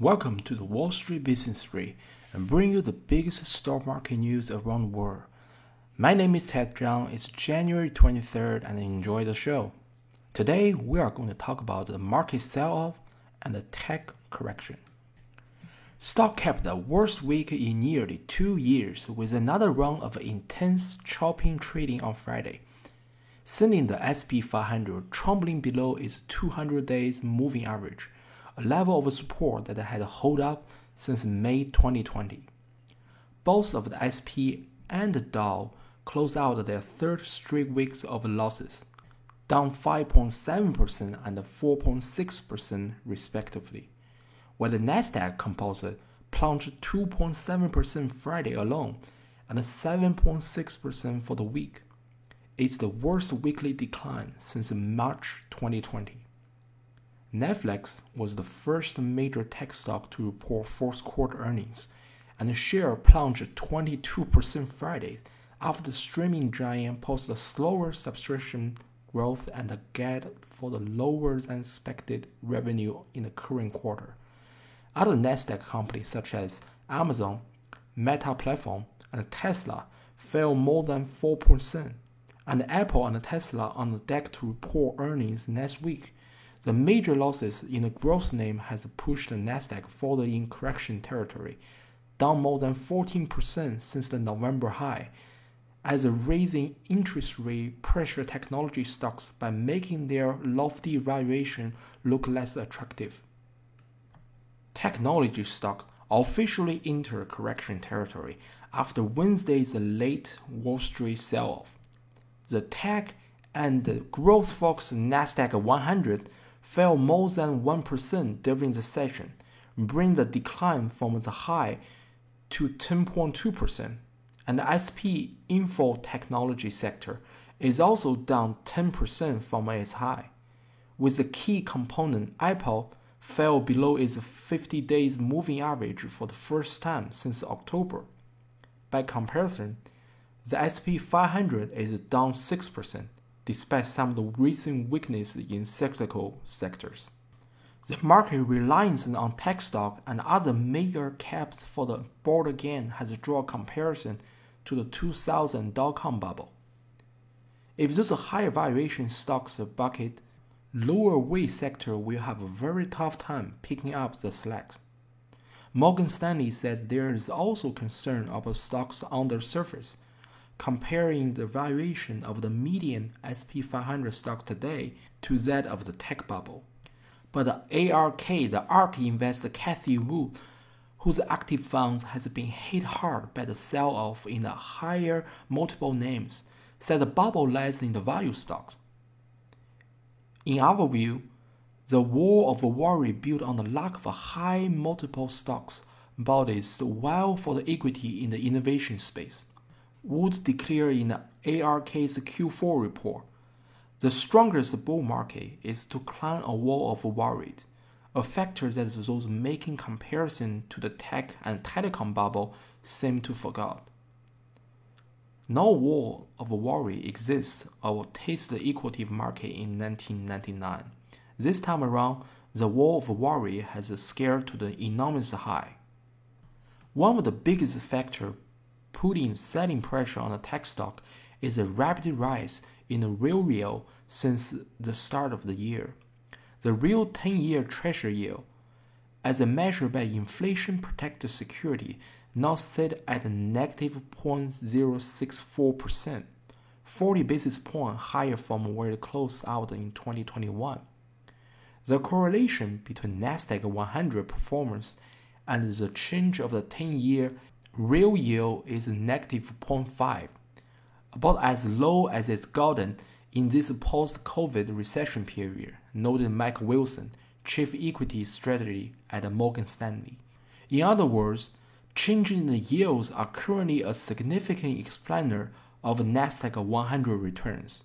Welcome to the Wall Street Business Read and bring you the biggest stock market news around the world. My name is Ted Zhang. It's January 23rd and enjoy the show. Today we are going to talk about the market sell-off and the tech correction. Stock kept the worst week in nearly two years with another round of intense chopping trading on Friday, sending the SP 500 trembling below its 200 days moving average a level of support that had held up since May 2020. Both of the SP and the Dow closed out their third straight weeks of losses, down 5.7% and 4.6% respectively, while the Nasdaq Composite plunged 2.7% Friday alone and 7.6% for the week. It's the worst weekly decline since March 2020. Netflix was the first major tech stock to report fourth quarter earnings, and the share plunged 22% Friday after the streaming giant posted slower subscription growth and a guide for the lower than expected revenue in the current quarter. Other Nasdaq companies such as Amazon, Meta Platform, and Tesla fell more than 4%, and Apple and Tesla on the deck to report earnings next week the major losses in the growth name has pushed the Nasdaq further in correction territory, down more than 14% since the November high, as a raising interest rate pressure technology stocks by making their lofty valuation look less attractive. Technology stocks officially enter correction territory after Wednesday's late Wall Street sell-off. The tech and the growth-focused Nasdaq 100 fell more than 1% during the session, bringing the decline from the high to 10.2%. And the SP info technology sector is also down 10% from its high, with the key component Apple fell below its 50 days moving average for the first time since October. By comparison, the SP 500 is down 6%, despite some of the recent weakness in cyclical sectors. The market reliance on tech stock and other major caps for the board again has drawn comparison to the 2000 dot-com bubble. If this high valuation stocks bucket, lower weight sector will have a very tough time picking up the slack. Morgan Stanley says there is also concern about stocks on the surface comparing the valuation of the median SP500 stock today to that of the tech bubble. But the ARK, the ARK investor Cathie Wood, whose active funds has been hit hard by the sell-off in the higher multiple names, said the bubble lies in the value stocks. In our view, the wall of worry built on the lack of high multiple stocks bodies well for the equity in the innovation space. Wood declare in the ARK's Q4 report the strongest bull market is to climb a wall of worries, a factor that those making comparison to the tech and telecom bubble seem to forget. No wall of worry exists or taste the equity market in 1999. This time around, the wall of worry has scaled to the enormous high. One of the biggest factors putting selling pressure on the tech stock is a rapid rise in the real yield since the start of the year. The real 10 year treasury yield, as a measure by inflation protected security, now sit at a negative 0.064%, 40 basis points higher from where it closed out in 2021. The correlation between Nasdaq 100 performance and the change of the 10 year real yield is negative 0.5, about as low as it's gotten in this post-COVID recession period, noted Mike Wilson, chief equity strategy at Morgan Stanley. In other words, changes in the yields are currently a significant explainer of Nasdaq 100 returns.